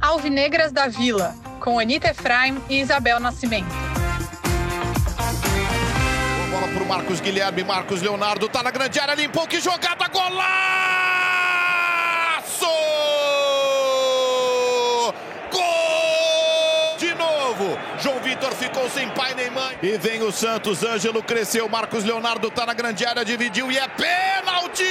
Alvinegras da Vila, com Anitta Efraim e Isabel Nascimento. Bola pro Marcos Guilherme, Marcos Leonardo, tá na grande área, limpou, que jogada, golaço! João Vitor ficou sem pai nem mãe. E vem o Santos, Ângelo cresceu, Marcos Leonardo tá na grande área, dividiu e é pênalti!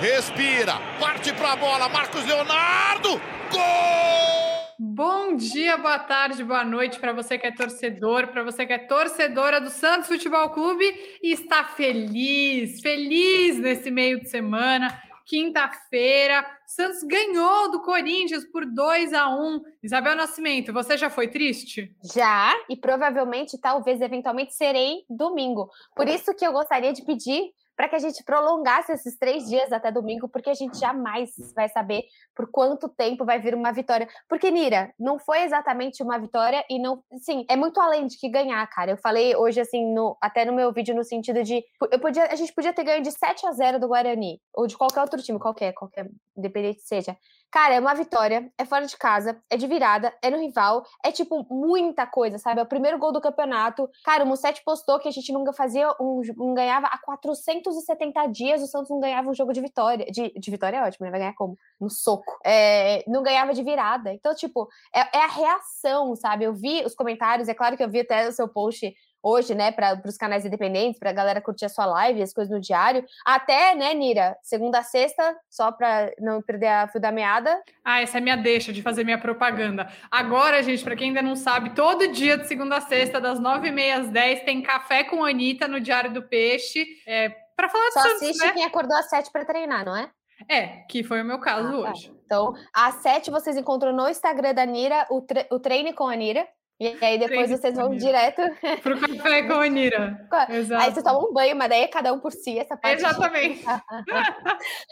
Respira, parte pra bola, Marcos Leonardo, gol! Bom dia, boa tarde, boa noite para você que é torcedor, para você que é torcedora do Santos Futebol Clube e está feliz, feliz nesse meio de semana. Quinta-feira, Santos ganhou do Corinthians por 2 a 1. Isabel Nascimento, você já foi triste? Já, e provavelmente, talvez, eventualmente, serei domingo. Por isso que eu gostaria de pedir para que a gente prolongasse esses três dias até domingo, porque a gente jamais vai saber por quanto tempo vai vir uma vitória. Porque, Nira, não foi exatamente uma vitória e não. Sim, é muito além de que ganhar, cara. Eu falei hoje, assim, no, até no meu vídeo, no sentido de. Eu podia, a gente podia ter ganho de 7 a 0 do Guarani, ou de qualquer outro time, qualquer, qualquer, independente seja. Cara, é uma vitória, é fora de casa, é de virada, é no rival, é tipo muita coisa, sabe? É o primeiro gol do campeonato. Cara, o Musset postou que a gente nunca fazia um, não ganhava há 470 dias, o Santos não ganhava um jogo de vitória. De, de vitória é ótimo, né? Vai ganhar como? No soco. É, não ganhava de virada. Então, tipo, é, é a reação, sabe? Eu vi os comentários, é claro que eu vi até o seu post hoje, né, para os canais independentes, para a galera curtir a sua live, as coisas no diário. Até, né, Nira, segunda a sexta, só para não perder a fio da meada. Ah, essa é minha deixa de fazer minha propaganda. Agora, gente, para quem ainda não sabe, todo dia de segunda a sexta, das nove e meia às dez, tem Café com Anitta no Diário do Peixe, é, para falar de Só Santos, assiste né? quem acordou às sete para treinar, não é? É, que foi o meu caso Ah, tá. hoje. Então, às sete vocês encontram no Instagram da Nira o, tre o treine com a Nira. E aí depois Treine vocês a vão direto. Pro Café com Anira. Exato. Aí vocês tomam um banho, mas daí é cada um por si, essa parte. Exatamente.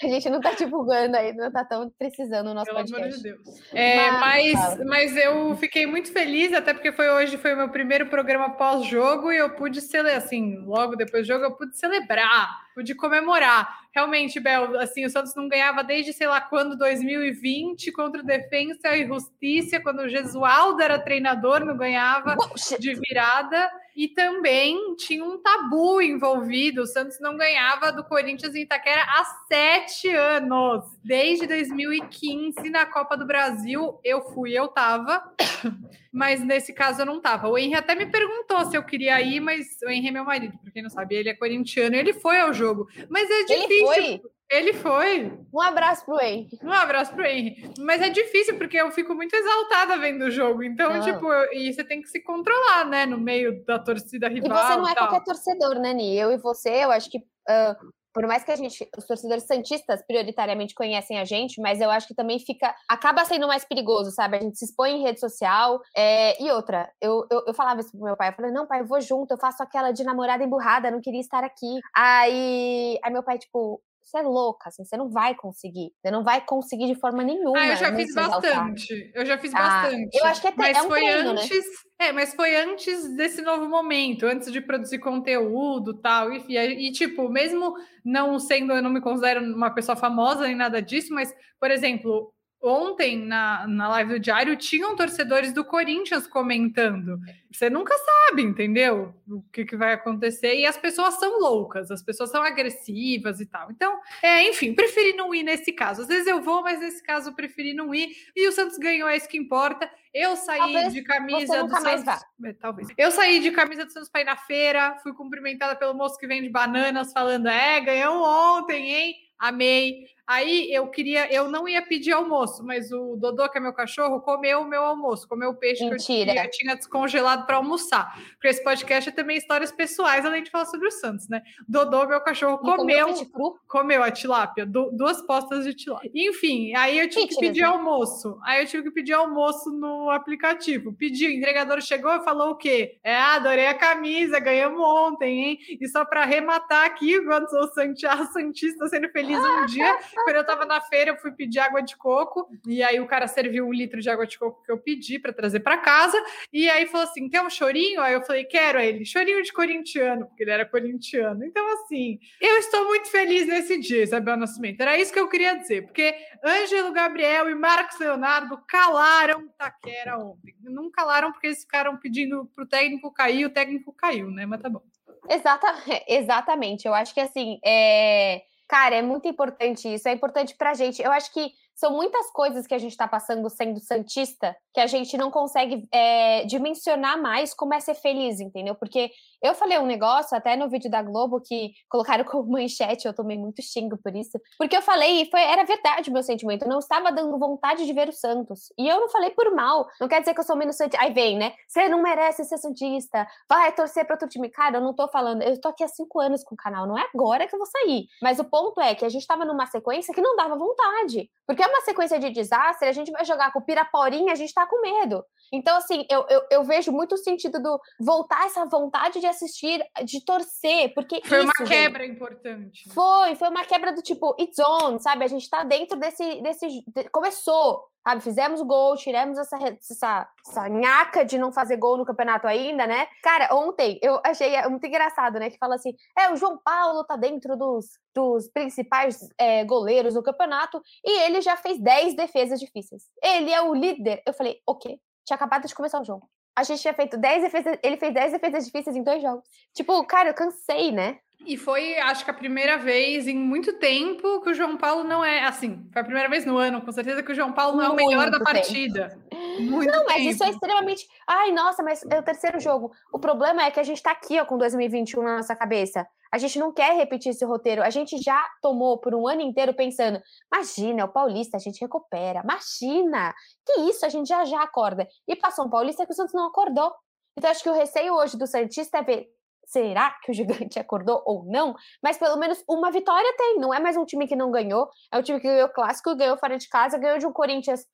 A gente não tá divulgando aí, não tá tão precisando o nosso Pelo amor podcast. de Deus. É, Mas, mas, mas eu fiquei muito feliz, até porque foi hoje foi o meu primeiro programa pós-jogo e eu pude celebrar, assim, logo depois do jogo, eu pude celebrar, pude comemorar. Realmente, Bel, assim, o Santos não ganhava desde sei lá quando, 2020, contra o Defensa e Justiça, quando o Gesualdo era treinador, não ganhava de virada. E também tinha um tabu envolvido. O Santos não ganhava do Corinthians em Itaquera há sete anos. Desde 2015, na Copa do Brasil, eu fui, eu tava. Mas nesse caso eu não tava. O Henry até me perguntou se eu queria ir, mas o Henry é meu marido, pra quem não sabe, ele é corintiano e ele foi ao jogo. Mas é Ele difícil. foi. Ele foi. Um abraço pro Henry. Um abraço pro Henry. Mas é difícil, porque eu fico muito exaltada vendo o jogo. Então, Não. tipo, eu- e você tem que se controlar, né? No meio da torcida E rival. você não é tal. qualquer torcedor, né, Ni? Eu e você, eu acho que. ah, por mais que a gente, os torcedores santistas prioritariamente conhecem a gente, mas eu acho que também fica, acaba sendo mais perigoso, sabe? A gente se expõe em rede social. é, e outra, eu, eu, eu falava isso pro meu pai, eu falei, não, pai, eu vou junto, eu faço aquela de namorada emburrada, não queria estar aqui. Aí, aí meu pai, tipo, você é louca, assim, você não vai conseguir. Você não vai conseguir de forma nenhuma. Ah, eu já não fiz exaltar. bastante. Eu já fiz Ah, bastante. eu acho que é, tre- mas é um foi treino, né? antes. É, mas foi antes desse novo momento, antes de produzir conteúdo tal. Enfim, e, tipo, mesmo não sendo, eu não me considero uma pessoa famosa nem nada disso, mas, por exemplo, ontem na, na live do Diário tinham torcedores do Corinthians comentando. Você nunca sabe, entendeu? O que, que vai acontecer. E as pessoas são loucas, as pessoas são agressivas e tal. Então, é, enfim, preferi não ir nesse caso. Às vezes eu vou, mas nesse caso eu preferi não ir. E o Santos ganhou, é isso que importa. Eu saí Talvez de camisa do Santos. É, talvez. Eu saí de camisa do Santos para ir na feira, fui cumprimentada pelo moço que vende bananas, falando: é, ganhou ontem, hein? Amei. Aí eu queria, eu não ia pedir almoço, mas o Dodô, que é meu cachorro, comeu o meu almoço, comeu o peixe que eu Mentira. tinha, eu tinha descongelado para almoçar. Porque esse podcast é também histórias pessoais, além de falar sobre o Santos, né? Dodô, meu cachorro, comeu comeu, comeu a tilápia, du- duas postas de tilápia. Enfim, aí eu tive que Fitness, pedir né? almoço. Aí eu tive que pedir almoço no aplicativo. Pedi, o entregador chegou e falou o quê? É, adorei a camisa, ganhamos ontem, hein? E só para arrematar aqui, enquanto sou Santiago Santista sendo feliz um dia, Quando eu tava na feira, eu fui pedir água de coco, e aí o cara serviu um litro de água de coco que eu pedi para trazer para casa, e aí falou assim: quer um chorinho? Aí eu falei, quero. Aí ele, chorinho de corintiano, porque ele era corintiano. Então, assim, eu estou muito feliz nesse dia, Isabel Nascimento. Era isso que eu queria dizer, porque Ângelo Gabriel e Marcos Leonardo calaram Taquera ontem. Não calaram porque eles ficaram pedindo pro técnico cair, o técnico caiu, né? Mas tá bom. Exata, exatamente. Eu acho que assim, é... cara, é muito importante isso. É importante pra gente. Eu acho que são muitas coisas que a gente está passando sendo santista que a gente não consegue é, dimensionar mais como é ser feliz, entendeu? Porque eu falei um negócio até no vídeo da Globo que colocaram como manchete, eu tomei muito xingo por isso, porque eu falei e foi, era verdade o meu sentimento, eu não estava dando vontade de ver o Santos. E eu não falei por mal, não quer dizer que eu sou menos santista. Aí vem, né? Você não merece ser santista, vai torcer para outro time. Cara, eu não tô falando, eu tô aqui há cinco anos com o canal, não é agora que eu vou sair. Mas o ponto é que a gente estava numa sequência que não dava vontade. Porque uma sequência de desastre, a gente vai jogar com o Piraporinha, a gente tá com medo. Então, assim, eu, eu, eu vejo muito o sentido do voltar essa vontade de assistir, de torcer, porque. Foi isso, uma quebra gente, importante. Foi, foi uma quebra do tipo, it's on, sabe? A gente tá dentro desse. desse de, começou, sabe? Fizemos o gol, tiramos essa, essa, essa nhaca de não fazer gol no campeonato ainda, né? Cara, ontem eu achei é muito engraçado, né? Que fala assim: é, o João Paulo tá dentro dos, dos principais é, goleiros do campeonato e ele já fez 10 defesas difíceis. Ele é o líder. Eu falei, ok. Tinha acabado de começar o jogo. A gente tinha feito 10 defesas, ele fez 10 defesas difíceis em dois jogos. Tipo, cara, eu cansei, né? E foi, acho que a primeira vez em muito tempo que o João Paulo não é assim. Foi a primeira vez no ano, com certeza, que o João Paulo não é o melhor da partida. Muito não, mas tempo. isso é extremamente. Ai, nossa, mas é o terceiro jogo. O problema é que a gente tá aqui, ó, com 2021 na nossa cabeça. A gente não quer repetir esse roteiro. A gente já tomou por um ano inteiro pensando: imagina, é o Paulista, a gente recupera. Imagina! Que isso, a gente já já acorda. E passou um Paulista que o Santos não acordou. Então, acho que o receio hoje do Santista é ver será que o gigante acordou ou não? Mas pelo menos uma vitória tem. Não é mais um time que não ganhou, é um time que ganhou clássico, ganhou fora de casa, ganhou de um Corinthians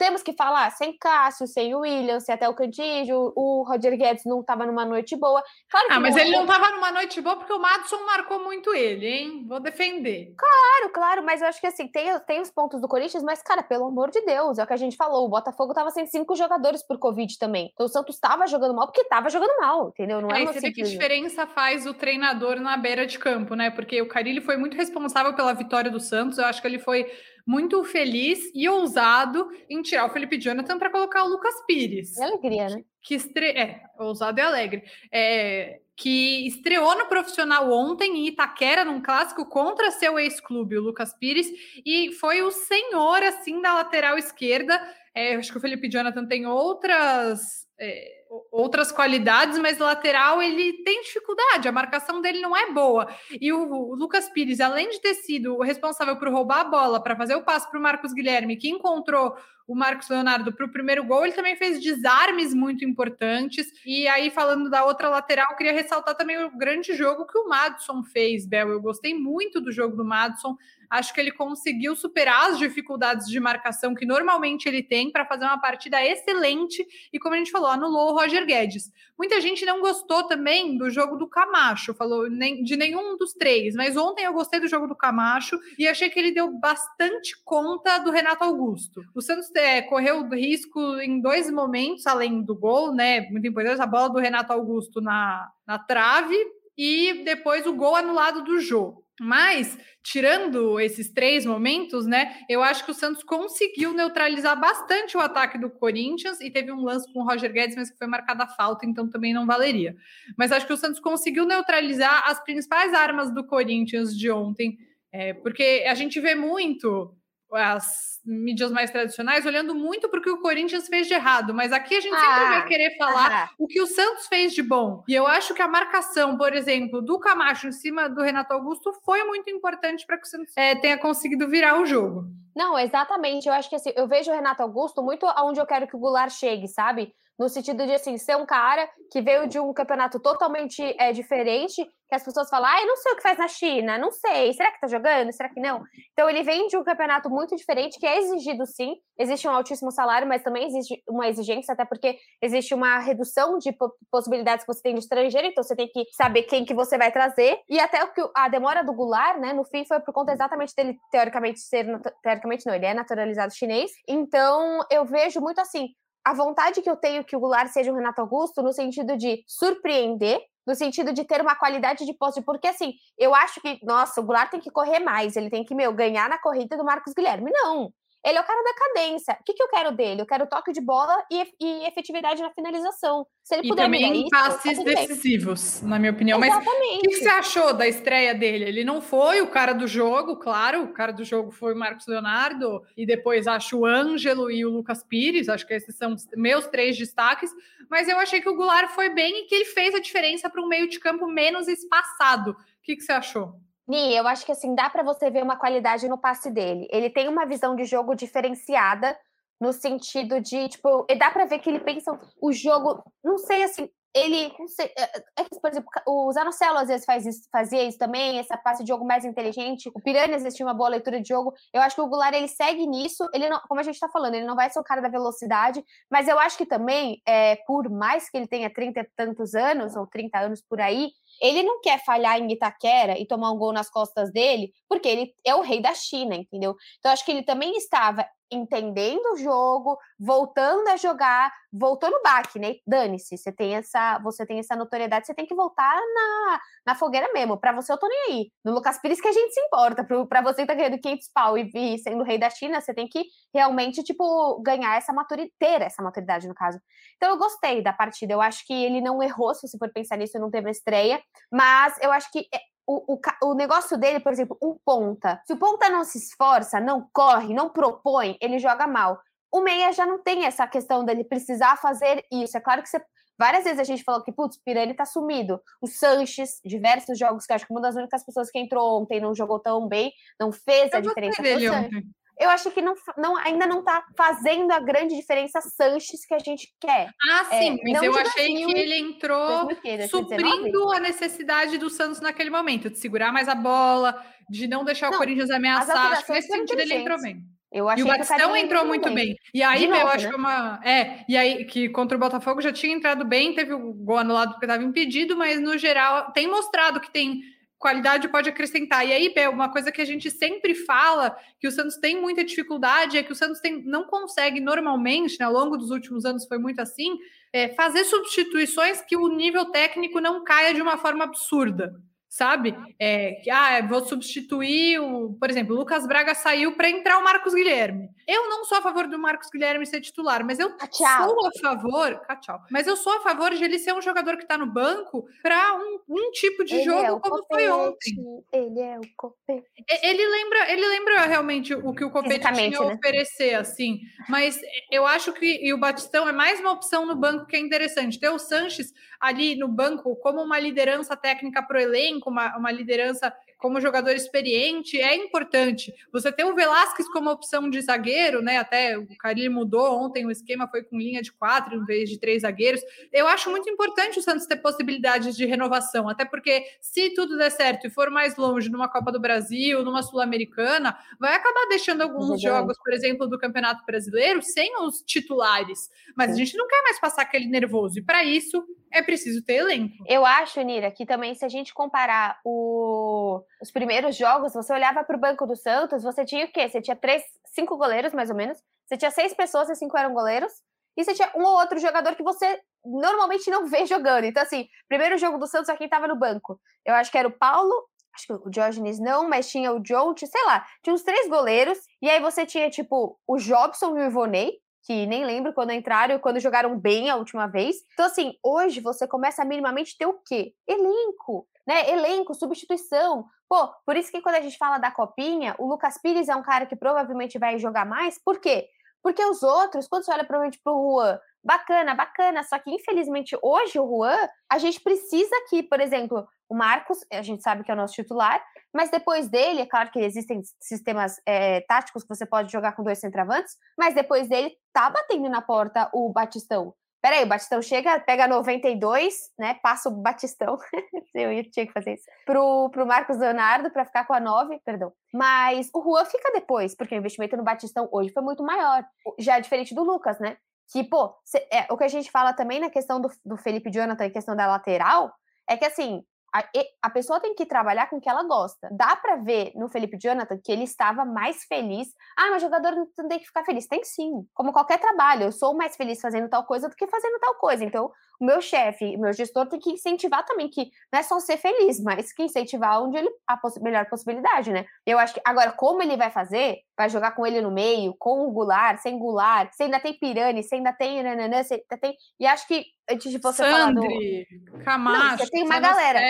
temos que falar sem Cássio, sem o William, sem até o Cantígio, o Roger Guedes não estava numa noite boa. Claro ah, mas não... ele não estava numa noite boa porque o Madison marcou muito ele, hein? Vou defender. Claro, claro, mas eu acho que assim, tem, tem os pontos do Corinthians, mas, cara, pelo amor de Deus, é o que a gente falou, o Botafogo estava sem cinco jogadores por Covid também. Então o Santos estava jogando mal porque estava jogando mal, entendeu? Não é, é você vê que diferença faz o treinador na beira de campo, né? Porque o Carilli foi muito responsável pela vitória do Santos, eu acho que ele foi muito feliz e ousado em tirar o Felipe Jonathan para colocar o Lucas Pires. É alegria, né? Que estre... É, ousado e alegre. É, que estreou no profissional ontem em Itaquera, num clássico contra seu ex-clube, o Lucas Pires, e foi o senhor, assim, da lateral esquerda. É, acho que o Felipe Jonathan tem outras. É, outras qualidades, mas lateral ele tem dificuldade, a marcação dele não é boa. E o, Lucas Pires, além de ter sido o responsável por roubar a bola para fazer o passe para o Marcos Guilherme, que encontrou o Marcos Leonardo para o primeiro gol, ele também fez desarmes muito importantes. E aí, falando da outra lateral, queria ressaltar também o grande jogo que o Madison fez, Bel. Eu gostei muito do jogo do Madison. Acho que ele conseguiu superar as dificuldades de marcação que normalmente ele tem para fazer uma partida excelente. E como a gente falou, anulou o Roger Guedes. Muita gente não gostou também do jogo do Camacho, falou de nenhum dos três, mas ontem eu gostei do jogo do Camacho e achei que ele deu bastante conta do Renato Augusto. O Santos é, correu risco em dois momentos, além do gol, né? Muito importante, a bola do Renato Augusto na, na trave e depois o gol anulado do Jô. Mas, tirando esses três momentos, né, eu acho que o Santos conseguiu neutralizar bastante o ataque do Corinthians e teve um lance com o Roger Guedes, mas que foi marcada a falta, então também não valeria. Mas acho que o Santos conseguiu neutralizar as principais armas do Corinthians de ontem, é, porque a gente vê muito as mídias mais tradicionais olhando muito para o que o Corinthians fez de errado, mas aqui a gente ah, sempre vai querer falar ah, o que o Santos fez de bom. E eu acho que a marcação, por exemplo, do Camacho em cima do Renato Augusto foi muito importante para que o Santos é, tenha conseguido virar o jogo. Não, exatamente. Eu acho que assim, eu vejo o Renato Augusto muito aonde eu quero que o Goulart chegue, sabe? No sentido de assim, ser um cara que veio de um campeonato totalmente é, diferente, que as pessoas falam, ah, eu não sei o que faz na China, não sei, será que tá jogando? Será que não? Então ele vem de um campeonato muito diferente, que é exigido sim, existe um altíssimo salário, mas também existe uma exigência, até porque existe uma redução de possibilidades que você tem de estrangeiro, então você tem que saber quem que você vai trazer, e até o que a demora do Goulart, né, no fim foi por conta exatamente dele, teoricamente, ser, teoricamente não, ele é naturalizado chinês, então eu vejo muito assim, a vontade que eu tenho que o Goulart seja o Renato Augusto, no sentido de surpreender, no sentido de ter uma qualidade de posse, porque assim, eu acho que, nossa, o Goulart tem que correr mais, ele tem que, meu, ganhar na corrida do Marcos Guilherme. Não, ele é o cara da cadência. O que, que eu quero dele? Eu quero toque de bola e, e efetividade na finalização. Se ele e puder também isso, passes tá decisivos, na minha opinião. Exatamente. Mas o que, que, você achou da estreia dele? Ele não foi o cara do jogo, claro. O cara do jogo foi o Marcos Leonardo e depois acho o Ângelo e o Lucas Pires. Acho que esses são meus três destaques. Mas eu achei que o Goulart foi bem e que ele fez a diferença para um meio de campo menos espaçado. O que, que você achou? Ni, eu acho que assim, dá para você ver uma qualidade no passe dele. Ele tem uma visão de jogo diferenciada no sentido de, tipo, dá para ver que ele pensa o jogo, não sei assim, ele, não sei, é, é que, por exemplo, o Zanocelo às vezes faz isso, fazia isso também, essa passe de jogo mais inteligente, o Piranha às vezes tinha uma boa leitura de jogo, eu acho que o Goulart, ele segue nisso, ele não, como a gente tá falando, ele não vai ser o cara da velocidade, mas eu acho que também, é, por mais que ele tenha 30 e tantos anos, ou 30 anos por aí, ele não quer falhar em Itaquera e tomar um gol nas costas dele, porque ele é o rei da China, entendeu? Então, acho que ele também estava entendendo o jogo, voltando a jogar, voltou no baque, né? Dane-se, você tem essa, você tem essa notoriedade, você tem que voltar na, na fogueira mesmo. Para você eu tô nem aí. No Lucas Pires que a gente se importa, para você que tá ganhando 500 pau e, e sendo rei da China, você tem que realmente tipo ganhar essa maturidade, ter essa maturidade no caso. Então eu gostei da partida. Eu acho que ele não errou, se você for pensar nisso, não teve estreia, mas eu acho que é, o, o, o, negócio dele, por exemplo, um ponta. Se o ponta não se esforça, não corre, não propõe, ele joga mal. O meia já não tem essa questão dele precisar fazer isso. É claro que você. Várias vezes a gente falou que, putz, Pirani tá sumido. O Sanches, diversos jogos que acho que uma das únicas pessoas que entrou ontem não jogou tão bem, não fez a diferença. Dele ontem eu acho que não, não, ainda não está fazendo a grande diferença Sanches que a gente quer. Ah, é, sim, é, mas eu achei 2000, que ele entrou 2019? suprindo a necessidade do Santos naquele momento, de segurar mais a bola, de não deixar não, o Corinthians ameaçar. Acho que nesse sentido ele entrou bem. Eu achei e o Batistão entrou muito bem. bem. E aí, novo, eu acho né? que uma. É, e aí, que contra o Botafogo já tinha entrado bem, teve o gol anulado porque estava impedido, mas no geral tem mostrado que tem qualidade pode acrescentar. E aí, uma coisa que a gente sempre fala, que o Santos tem muita dificuldade, é que o Santos tem, não consegue normalmente, né, ao longo dos últimos anos foi muito assim, é, fazer substituições que o nível técnico não caia de uma forma absurda sabe? É, ah, vou substituir o, por exemplo, o Lucas Braga saiu para entrar o Marcos Guilherme. Eu não sou a favor do Marcos Guilherme ser titular, mas eu ah, sou a favor, tchau, mas eu sou a favor de ele ser um jogador que está no banco para um, um, tipo de ele jogo é como copete, foi ontem. Ele é o copete. Ele lembra, ele lembra realmente o que o copete tinha a né? oferecer, assim, mas eu acho que e o Batistão é mais uma opção no banco que é interessante. Ter o Sanches ali no banco como uma liderança técnica para o elenco, uma, uma liderança como jogador experiente, é importante. Você ter o Velasquez como opção de zagueiro, né? Até o Carilho mudou ontem, o esquema foi com linha de quatro em vez de três zagueiros. Eu acho muito importante o Santos ter possibilidades de renovação, até porque se tudo der certo e for mais longe numa Copa do Brasil, numa Sul-Americana, vai acabar deixando alguns jogos, por exemplo, do Campeonato Brasileiro sem os titulares. Mas a gente não quer mais passar aquele nervoso. E para isso é preciso ter elenco. Eu acho, Nira, que também se a gente comparar o... os primeiros jogos, você olhava para o banco do Santos, você tinha o quê? Você tinha três, cinco goleiros, mais ou menos. Você tinha seis pessoas e cinco eram goleiros. E você tinha um ou outro jogador que você normalmente não vê jogando. Então, assim, primeiro jogo do Santos, quem estava no banco? Eu acho que era o Paulo, acho que o Diógenes não, mas tinha o Jonte, sei lá, tinha uns três goleiros, e aí você tinha, tipo, o Jobson e o Ivonei, que nem lembro quando entraram e quando jogaram bem a última vez. Então, assim, hoje você começa a minimamente ter o quê? Elenco, né? Elenco, substituição. Pô, por isso que quando a gente fala da copinha, o Lucas Pires é um cara que provavelmente vai jogar mais. Por quê? Porque os outros, quando você olha provavelmente pro Juan, bacana, bacana, só que infelizmente hoje o Juan, a gente precisa que, por exemplo, o Marcos, a gente sabe que é o nosso titular, mas depois dele, é claro que existem sistemas é, táticos que você pode jogar com dois centravantes, mas depois dele tá batendo na porta o Batistão. Peraí, o Batistão chega, pega 92, né? Passa o Batistão. eu tinha que fazer isso. Pro, pro Marcos Leonardo, para ficar com a 9, perdão. Mas o Juan fica depois, porque o investimento no Batistão hoje foi muito maior. Já é diferente do Lucas, né? Que, pô, cê, é, o que a gente fala também na questão do, do Felipe Jonathan e questão da lateral, é que assim, a, a, pessoa tem que trabalhar com o que ela gosta. Dá para ver no Felipe Jonathan que ele estava mais feliz. Ah, mas jogador não tem que ficar feliz. Tem sim. Como qualquer trabalho, eu sou mais feliz fazendo tal coisa do que fazendo tal coisa. Então, o meu chefe, o meu gestor tem que incentivar também que não é só ser feliz, mas que incentivar onde ele a poss melhor possibilidade, né? Eu acho que agora como ele vai fazer? Vai jogar com ele no meio, com o Goulart, sem Goulart, se ainda tem Pirani, se ainda tem nananã, se ainda tem e acho que antes de você Sandri, falar do Camacho, não, tem uma galera.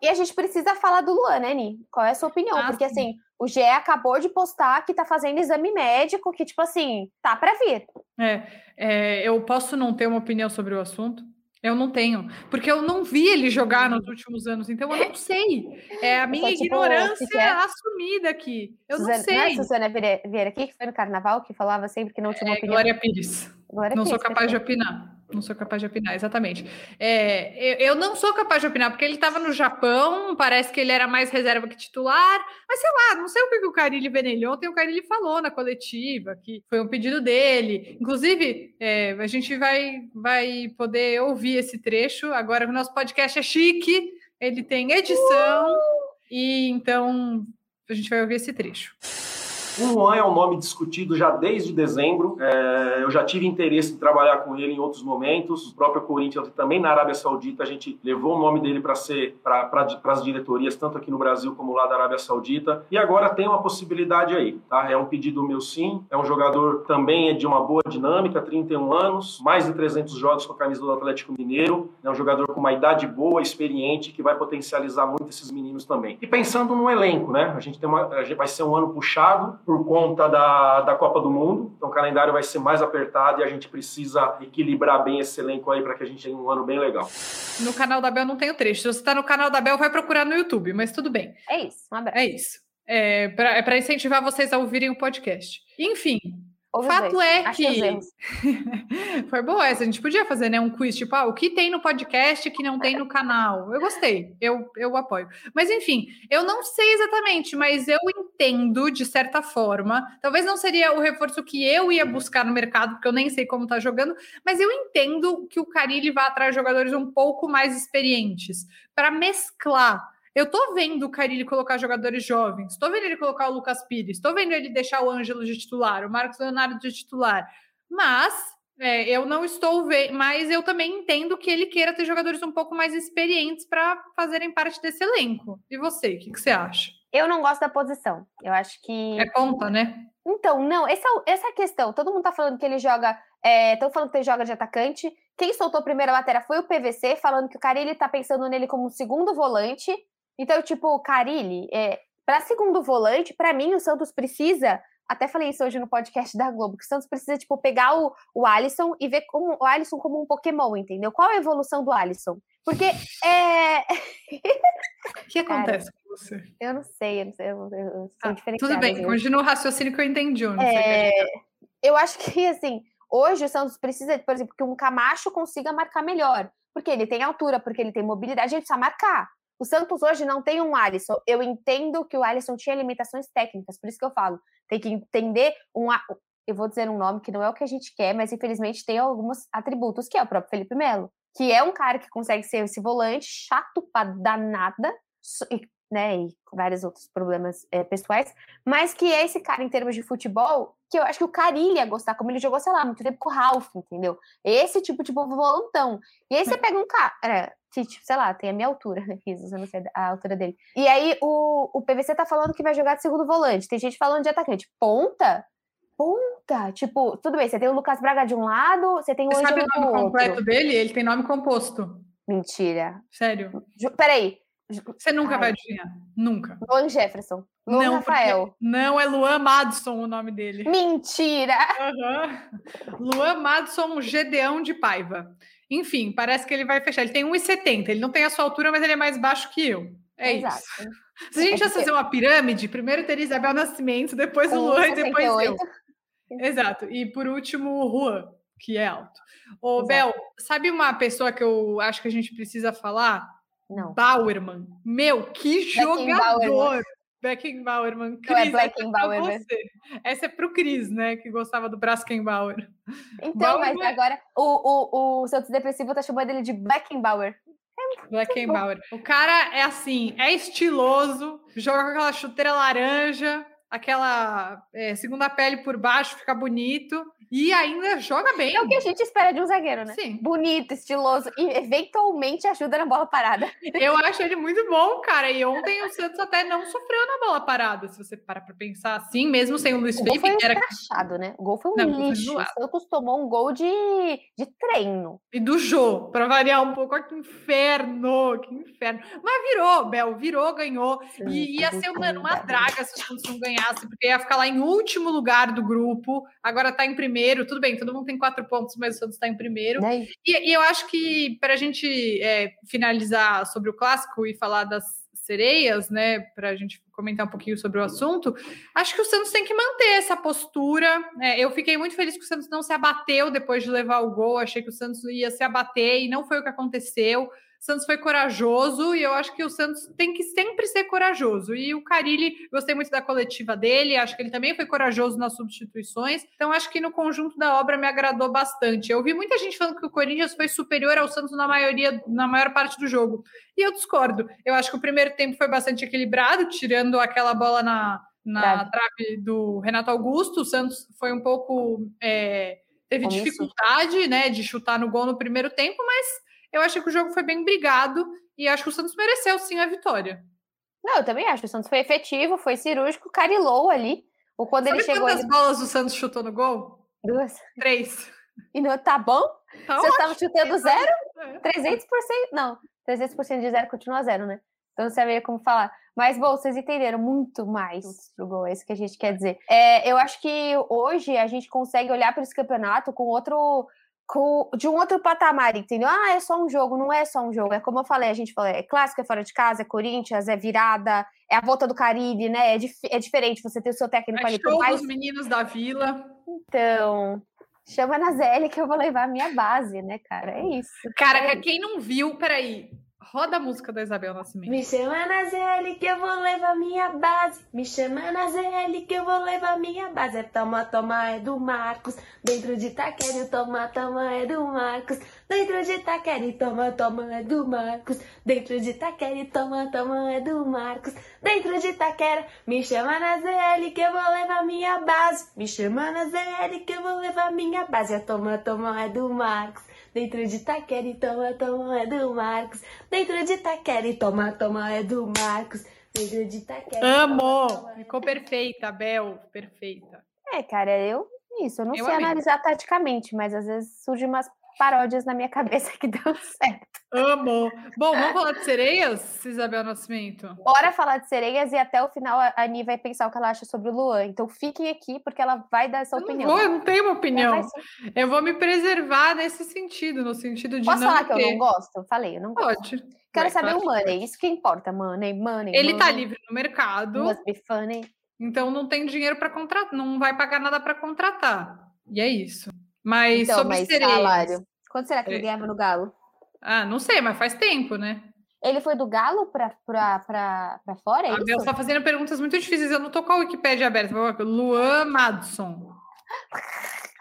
E a gente precisa falar do Luan, né, Ni? Qual é a sua opinião? Ah, Porque sim. assim, o GE acabou de postar que tá fazendo exame médico, que, tipo assim, tá para vir. É, é, eu posso não ter uma opinião sobre o assunto. Eu não tenho, porque eu não vi ele jogar nos últimos anos, então eu não sei. É a minha tipo, ignorância é? assumida aqui. Eu Suzana, não sei. Não é Suzana Vieira aqui, que foi no carnaval, que falava sempre que não tinha uma é, opinião. Glória Pires. Glória não sou capaz de opinar. Não sou capaz de opinar, exatamente. É, eu, não sou capaz de opinar, porque ele estava no Japão, parece que ele era mais reserva que titular, mas sei lá, não sei o que, que o Carilli Benelli ontem, o Carilli falou na coletiva, que foi um pedido dele. Inclusive, é, a gente vai, vai poder ouvir esse trecho. Agora o nosso podcast é chique, ele tem edição, uh! e então a gente vai ouvir esse trecho. Luan é um nome discutido já desde dezembro. É, eu já tive interesse em trabalhar com ele em outros momentos. O próprio Corinthians, também na Arábia Saudita, a gente levou o nome dele para ser para as diretorias, tanto aqui no Brasil como lá da Arábia Saudita. E agora tem uma possibilidade aí. Tá? É um pedido meu sim. É um jogador também de uma boa dinâmica, 31 anos, mais de 300 jogos com a camisa do Atlético Mineiro. É um jogador com uma idade boa, experiente, que vai potencializar muito esses meninos também. E pensando no elenco, né? A gente tem uma, vai ser um ano puxado por conta da, da Copa do Mundo. Então o calendário vai ser mais apertado e a gente precisa equilibrar bem esse elenco aí para que a gente tenha um ano bem legal. No canal da Bel não tem o trecho. Se você está no canal da Bel, vai procurar no YouTube, mas tudo bem. É isso. Um abraço. É isso. É para é incentivar vocês a ouvirem o podcast. Enfim, o fato é que. Foi boa essa. A gente podia fazer né, um quiz, tipo, ah, o que tem no podcast que não tem no canal? Eu gostei, eu, eu apoio. Mas, enfim, eu não sei exatamente, mas eu entendo, de certa forma. Talvez não seria o reforço que eu ia buscar no mercado, porque eu nem sei como tá jogando, mas eu entendo que o Carilli vai atrás de jogadores um pouco mais experientes para mesclar eu tô vendo o Carilli colocar jogadores jovens, tô vendo ele colocar o Lucas Pires, tô vendo ele deixar o Ângelo de titular, o Marcos Leonardo de titular, mas é, eu não estou vendo, mas eu também entendo que ele queira ter jogadores um pouco mais experientes para fazerem parte desse elenco. E você, o que, que, você acha? Eu não gosto da posição. Eu acho que. É ponta, né? Então, não, essa, essa é a questão. Todo mundo tá falando que ele joga. Estão é, falando que ele joga de atacante. Quem soltou a primeira lateral foi o PVC, falando que o Carilli tá pensando nele como um segundo volante. Então, tipo, Carilli, é, para segundo volante, para mim o Santos precisa, até falei isso hoje no podcast da Globo, que o Santos precisa, tipo, pegar o, o Alisson e ver como, o Alisson como um Pokémon, entendeu? Qual a evolução do Alisson? Porque é. O que acontece Cara, com você? Eu não sei, eu não sei, eu, eu sou ah, Tudo bem, continua o raciocínio que eu entendi. Eu, é... eu acho que, assim, hoje o Santos precisa, por exemplo, que um Camacho consiga marcar melhor. Porque ele tem altura, porque ele tem mobilidade, ele precisa marcar. O Santos hoje não tem um Alisson. Eu entendo que o Alisson tinha limitações técnicas, por isso que eu falo. Tem que entender um. Eu vou dizer um nome que não é o que a gente quer, mas infelizmente tem alguns atributos, que é o próprio Felipe Melo, que é um cara que consegue ser esse volante chato pra danada, né? E vários outros problemas é, pessoais, mas que é esse cara em termos de futebol, que eu acho que o Carilli ia gostar, como ele jogou, sei lá, muito tempo com o Ralf, entendeu? Esse tipo de volantão. E aí você é. pega um cara que, tipo, sei lá, tem a minha altura, né? eu não sei a altura dele. E aí o, o PVC tá falando que vai jogar de segundo volante. Tem gente falando de atacante. Ponta? Ponta? Tipo, tudo bem, você tem o Lucas Braga de um lado, você tem o Você sabe o nome completo dele? Ele tem nome composto. Mentira. Sério? Peraí, você nunca Ai. vai adivinhar. Nunca. Luan Jefferson. Luan não, Rafael. Não, é Luan Madison o nome dele. Mentira! Uhum. Luan Madison Gedeão de Paiva. Enfim, parece que ele vai fechar. Ele tem 1,70. Ele não tem a sua altura, mas ele é mais baixo que eu. É Exato. isso. Se a gente é fosse fazer uma pirâmide, primeiro teria Isabel Nascimento, depois o Luan e depois eu. Exato. E por último, o Juan. que é alto. Ô, Bel, sabe uma pessoa que eu acho que a gente precisa falar? Não. Bauerman. Meu, que jogador! Beckenbauerman. Cris, é Beckenbauer. Essa, é essa é pro Cris, né? Que gostava do Braskenbauer. Então, Bauerman... mas agora o, o, o Santos Depressivo tá chamando ele de Beckenbauer. É Beckenbauer. O cara é assim, é estiloso, joga com aquela chuteira laranja, aquela é, segunda pele por baixo, fica bonito. E ainda joga bem. É o que a gente espera de um zagueiro, né? Sim. Bonito, estiloso e eventualmente ajuda na bola parada. Eu acho ele muito bom, cara. E ontem o Santos até não sofreu na bola parada, se você parar pra pensar assim, mesmo sem o Luiz o Felipe. Foi um que era crachado, né? O gol foi um não, lixo. Foi o Santos tomou um gol de, de treino. E do Jô, pra variar um pouco. Que inferno, que inferno. Mas virou, Bel, virou, ganhou. Sim, e ia ser uma, uma draga se o Santos não ganhasse, porque ia ficar lá em último lugar do grupo. Agora tá em primeiro primeiro, tudo bem, todo mundo tem quatro pontos, mas o Santos está em primeiro. É e, e, eu acho que para a gente é, finalizar sobre o clássico e falar das sereias, né, para a gente comentar um pouquinho sobre o assunto, acho que o Santos tem que manter essa postura. É, eu fiquei muito feliz que o Santos não se abateu depois de levar o gol, achei que o Santos ia se abater e não foi o que aconteceu. Santos foi corajoso e eu acho que o Santos tem que sempre ser corajoso. E o Carilli, gostei muito da coletiva dele, acho que ele também foi corajoso nas substituições. Então, acho que no conjunto da obra me agradou bastante. Eu vi muita gente falando que o Corinthians foi superior ao Santos na maioria, na maior parte do jogo. E eu discordo. Eu acho que o primeiro tempo foi bastante equilibrado, tirando aquela bola na, na trave do Renato Augusto. O Santos foi um pouco. É, teve Como dificuldade né, de chutar no gol no primeiro tempo, mas eu acho que o jogo foi bem brigado e acho que o Santos mereceu sim a vitória. Não, eu também acho. O Santos foi efetivo, foi cirúrgico, carilou ali. Ou quando Sabe ele chegou. Quantas ele... bolas o Santos chutou no gol? Duas. Três. E não tá bom? Tá Você estava chutando zero? É. 300%? Não, 300% de zero continua zero, né? Então não sabia como falar. Mas, bom, vocês entenderam muito mais pro gol, é isso que a gente quer dizer. É, eu acho que hoje a gente consegue olhar para esse campeonato com outro de um outro patamar, entendeu? Ah, é só um jogo, não é só um jogo. É como eu falei, a gente falou, é clássico, é fora de casa, é Corinthians, é virada, é a volta do Caribe, né? É, dif é diferente você ter o seu técnico é ali. Show mais... dos meninos da vila. Então, chama na Zé que eu vou levar a minha base, né, cara? É isso. Cara, é quem não viu, peraí, Roda a música da Isabel Nascimento. Me chama na ZL que eu vou levar minha base. Me chama na ZL que eu vou levar minha base. É toma, toma, é do Marcos. Dentro de Taqueri, toma, toma, é do Marcos. Dentro de Taqueri, toma, toma, é do Marcos. Dentro de Taqueri, toma, toma, é do Marcos. Dentro de Taquera, me chama na ZL que eu vou levar minha base. Me chama na ZL que eu vou levar minha base. É toma, toma, é do Marcos. Dentro de Taquera toma, toma, é do Marcos. Dentro de Taquera toma, toma, é do Marcos. Dentro de Taquera. Amo! Toma, Ficou perfeita, Bel. Perfeita. É, cara, eu. Isso, eu não eu sei amei. analisar taticamente, mas às vezes surge umas paródias na minha cabeça que deu certo. Amo. Bom, vamos falar de sereias, Isabel Nascimento? Bora falar de sereias e até o final a Ani vai pensar o que ela acha sobre o Luan. Então fiquem aqui porque ela vai dar essa eu opinião. Não vou, eu não tenho uma opinião. Eu vou me preservar nesse sentido, no sentido de Posso não falar ter... que eu não gosto? Falei, eu não gosto. Pode. Quero saber o money, isso que importa, money, money. Ele money. tá livre no mercado. Must be funny. Então não tem dinheiro para contratar, não vai pagar nada para contratar. E é isso. Mas então, sobre mas sereias. salário. Quanto será que ele é. ganhava no Galo? Ah, não sei, mas faz tempo, né? Ele foi do Galo para fora? É ah, Você tá fazendo perguntas muito difíceis. Eu não tô com a Wikipédia aberta. Luan Madson.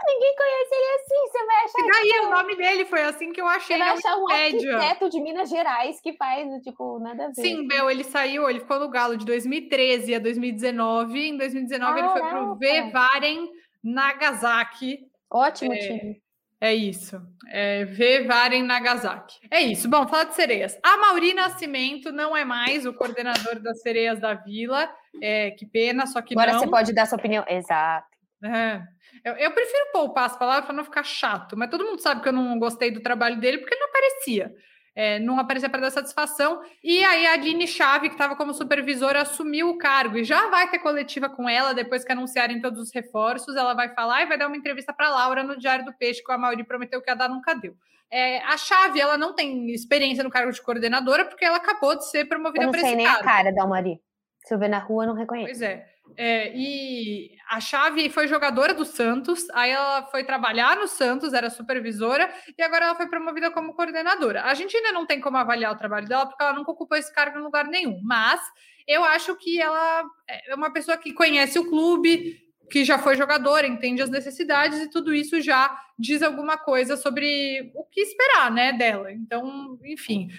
Ninguém conhece ele assim. Você vai achar. E daí, o nome dele foi assim que eu achei. Você vai achar um arquiteto de Minas Gerais que faz, tipo, nada a ver. Sim, Bel, ele saiu, ele ficou no Galo de 2013 a 2019. Em 2019, ele foi pro Vevaren Nagasaki. Ótimo é... time. É isso. É ver Varen Nagasaki. É isso. Bom, falar de sereias. A Mauri Nascimento não é mais o coordenador das sereias da vila. É, que pena, só que Agora não. você pode dar sua opinião. Exato. É. Eu, eu, prefiro poupar as palavras para não ficar chato, mas todo mundo sabe que eu não gostei do trabalho dele porque ele não aparecia é, não aparecia para dar satisfação. E aí a Aline Chave, que estava como supervisora, assumiu o cargo e já vai ter coletiva com ela depois que anunciarem todos os reforços. Ela vai falar e vai dar uma entrevista para Laura no Diário do Peixe, que a Mauri prometeu que ia dar, nunca deu. É, a Chave, ela não tem experiência no cargo de coordenadora porque ela acabou de ser promovida para esse cargo. Eu não sei nem a cara da Mauri. Se eu ver na rua, eu não reconheço. Pois é. É, e a Chave foi jogadora do Santos, aí ela foi trabalhar no Santos, era supervisora, e agora ela foi promovida como coordenadora. A gente ainda não tem como avaliar o trabalho dela, porque ela nunca ocupou esse cargo em lugar nenhum, mas eu acho que ela é uma pessoa que conhece o clube, que já foi jogador, entende as necessidades e tudo isso já diz alguma coisa sobre o que esperar, né, dela. Então, enfim,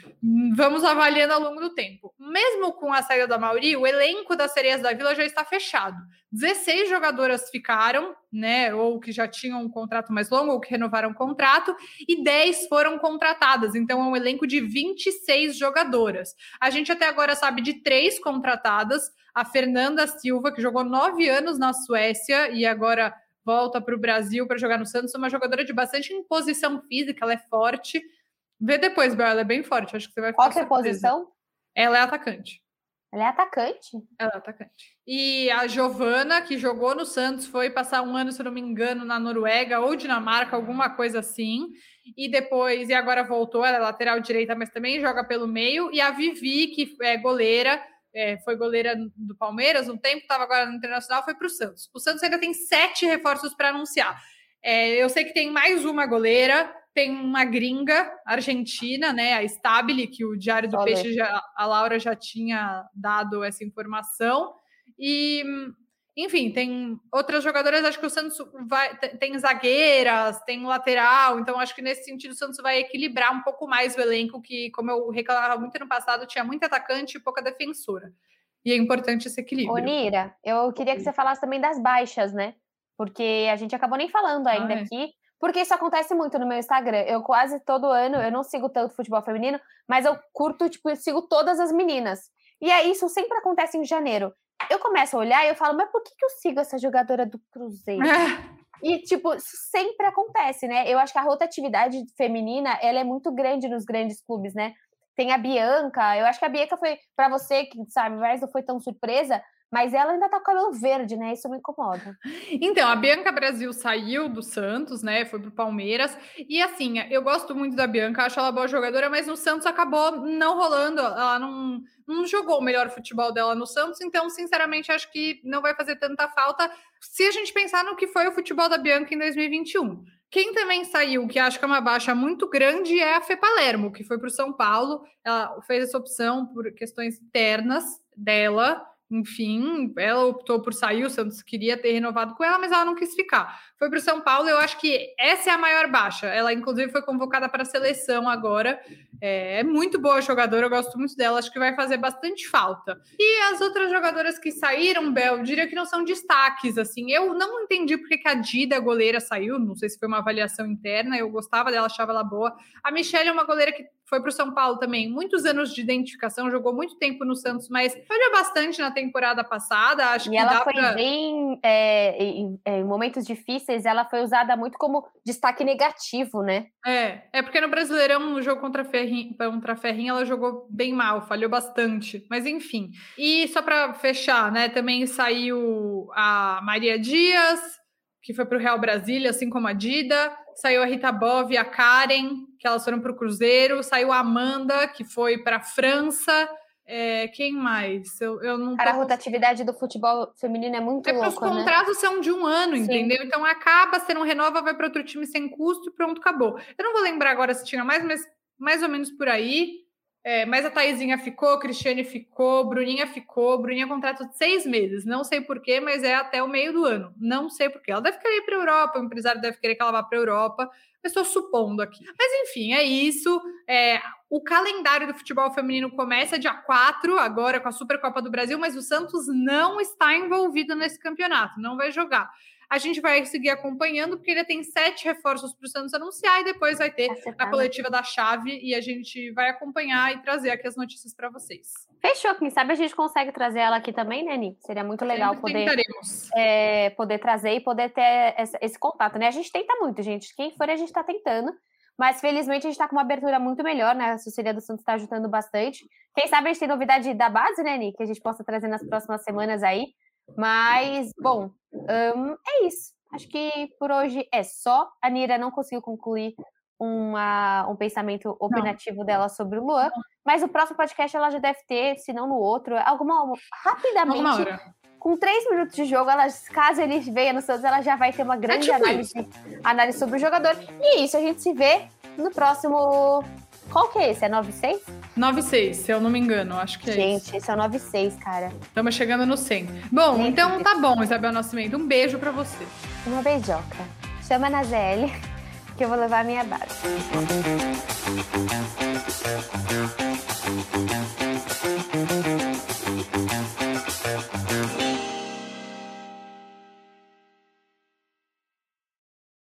vamos avaliando ao longo do tempo. Mesmo com a saída da Mauri, o elenco das Sereias da Vila já está fechado. 16 jogadoras ficaram, né, ou que já tinham um contrato mais longo ou que renovaram o contrato, e 10 foram contratadas. Então, é um elenco de 26 jogadoras. A gente até agora sabe de três contratadas, a Fernanda Silva, que jogou nove anos na Suécia e agora volta para o Brasil para jogar no Santos, uma jogadora de bastante imposição física, ela é forte. Vê depois, Bel, ela é bem forte, acho que você vai ficar Qual que é a posição? Ela é atacante. Ela é atacante? Ela é atacante. E a Giovana, que jogou no Santos, foi passar um ano, se não me engano, na Noruega ou Dinamarca, alguma coisa assim. E depois, e agora voltou, ela é lateral direita, mas também joga pelo meio. E a Vivi, que é goleira, é, foi goleira do Palmeiras um tempo, estava agora no Internacional, foi para o Santos. O Santos ainda tem sete reforços para anunciar. É, eu sei que tem mais uma goleira, tem uma gringa argentina, né, a Stabile, que o Diário do Peixe, já, a Laura já tinha dado essa informação. E enfim, tem outras jogadoras, acho que o Santos vai, tem zagueiras, tem lateral, então acho que nesse sentido o Santos vai equilibrar um pouco mais o elenco, que, como eu reclamava muito no passado, tinha muito atacante e pouca defensora. E é importante esse equilíbrio. Ô, Nira, eu queria que você falasse também das baixas, né? Porque a gente acabou nem falando ainda ah, é. aqui, porque isso acontece muito no meu Instagram. Eu quase todo ano, eu não sigo tanto futebol feminino, mas eu curto, tipo, eu sigo todas as meninas. E aí isso sempre acontece em janeiro eu começo a olhar e eu falo, mas por que, que eu sigo essa jogadora do Cruzeiro? E, tipo, isso sempre acontece, né? Eu acho que a rotatividade feminina, ela é muito grande nos grandes clubes, né? Tem a Bianca, eu acho que a Bianca foi, para você que sabe, mas não foi tão surpresa, mas ela ainda tá com cabelo verde, né? Isso me incomoda. Então, a Bianca Brasil saiu do Santos, né? Foi pro Palmeiras. E assim, eu gosto muito da Bianca, acho ela boa jogadora, mas no Santos acabou não rolando. Ela não, não jogou o melhor futebol dela no Santos, então, sinceramente, acho que não vai fazer tanta falta se a gente pensar no que foi o futebol da Bianca em 2021. Quem também saiu, que acho que é uma baixa muito grande, é a Fê Palermo, que foi para o São Paulo. Ela fez essa opção por questões internas dela enfim, ela optou por sair, o Santos queria ter renovado com ela, mas ela não quis ficar. Foi para o São Paulo, eu acho que essa é a maior baixa. Ela, inclusive, foi convocada para a seleção agora. É, é, muito boa jogadora, eu gosto muito dela, acho que vai fazer bastante falta. E as outras jogadoras que saíram, Bel, diria que não são destaques, assim. Eu não entendi porque que a Dida, a goleira, saiu, não sei se foi uma avaliação interna, eu gostava dela, achava ela boa. A Michelle é uma goleira que foi para o São Paulo também, muitos anos de identificação, jogou muito tempo no Santos, mas falhou bastante na temporada passada. Acho e que ela foi pra... bem é, em, em, momentos difíceis, ela foi usada muito como destaque negativo, né? É, é porque no Brasileirão, no jogo contra a Ferrinha, contra a Ferrinha ela jogou bem mal, falhou bastante, mas enfim. E só para fechar, né? Também saiu a Maria Dias, que foi para o Real Brasília, assim como a Dida saiu a Rita Bov e a Karen, que elas foram para o Cruzeiro, saiu a Amanda, que foi para a França. É, quem mais? Eu, eu não Cara, tô... a rotatividade do futebol feminino é muito é louca, Os né? contratos né? são de um ano, Sim. entendeu? Então acaba, você não renova, vai para outro time sem custo e pronto, acabou. Eu não vou lembrar agora se tinha mais, mas mais ou menos por aí. É, mas a Taizinha ficou, Cristiane ficou, Bruninha ficou. Bruninha contrato de seis meses. Não sei porquê, mas é até o meio do ano. Não sei porquê. Ela deve querer ir para a Europa, o empresário deve querer que ela vá para a Europa. Eu estou supondo aqui. Mas enfim, é isso. É, o calendário do futebol feminino começa dia 4, agora com a Supercopa do Brasil, mas o Santos não está envolvido nesse campeonato, não vai jogar. A gente vai seguir acompanhando, porque ele tem sete reforços para o Santos anunciar e depois vai ter a coletiva da chave e a gente vai acompanhar e trazer aqui as notícias para vocês. Fechou, quem sabe a gente consegue trazer ela aqui também, né, Ni? Seria muito legal poder, é, poder trazer e poder ter esse, esse, contato, né? A gente tenta muito, gente. Quem for, a gente está tentando. Mas felizmente a gente está com uma abertura muito melhor, né? A assessoria do Santos está ajudando bastante. Quem sabe a gente tem novidade da base, né, Ni? Que a gente possa trazer nas próximas semanas aí. Mas, bom, um, é isso. Acho que por hoje é só. A Nira não conseguiu concluir uma, um pensamento opinativo não. dela sobre o Luan, mas o próximo podcast ela já deve ter, se não no outro, alguma rapidamente. com três minutos de jogo, ela, caso ele venha no Santos, ela já vai ter uma grande É tipo análise, análise sobre o jogador. E isso a gente se vê no próximo. Qual que é esse? É 96? 96, se eu não me engano, acho que é. Gente, esse é o 96, cara. Estamos chegando no 100. Bom, Gente, então tá bom, Isabel Nascimento. Um beijo pra você. Uma beijoca. Chama na ZL que eu vou levar a minha base.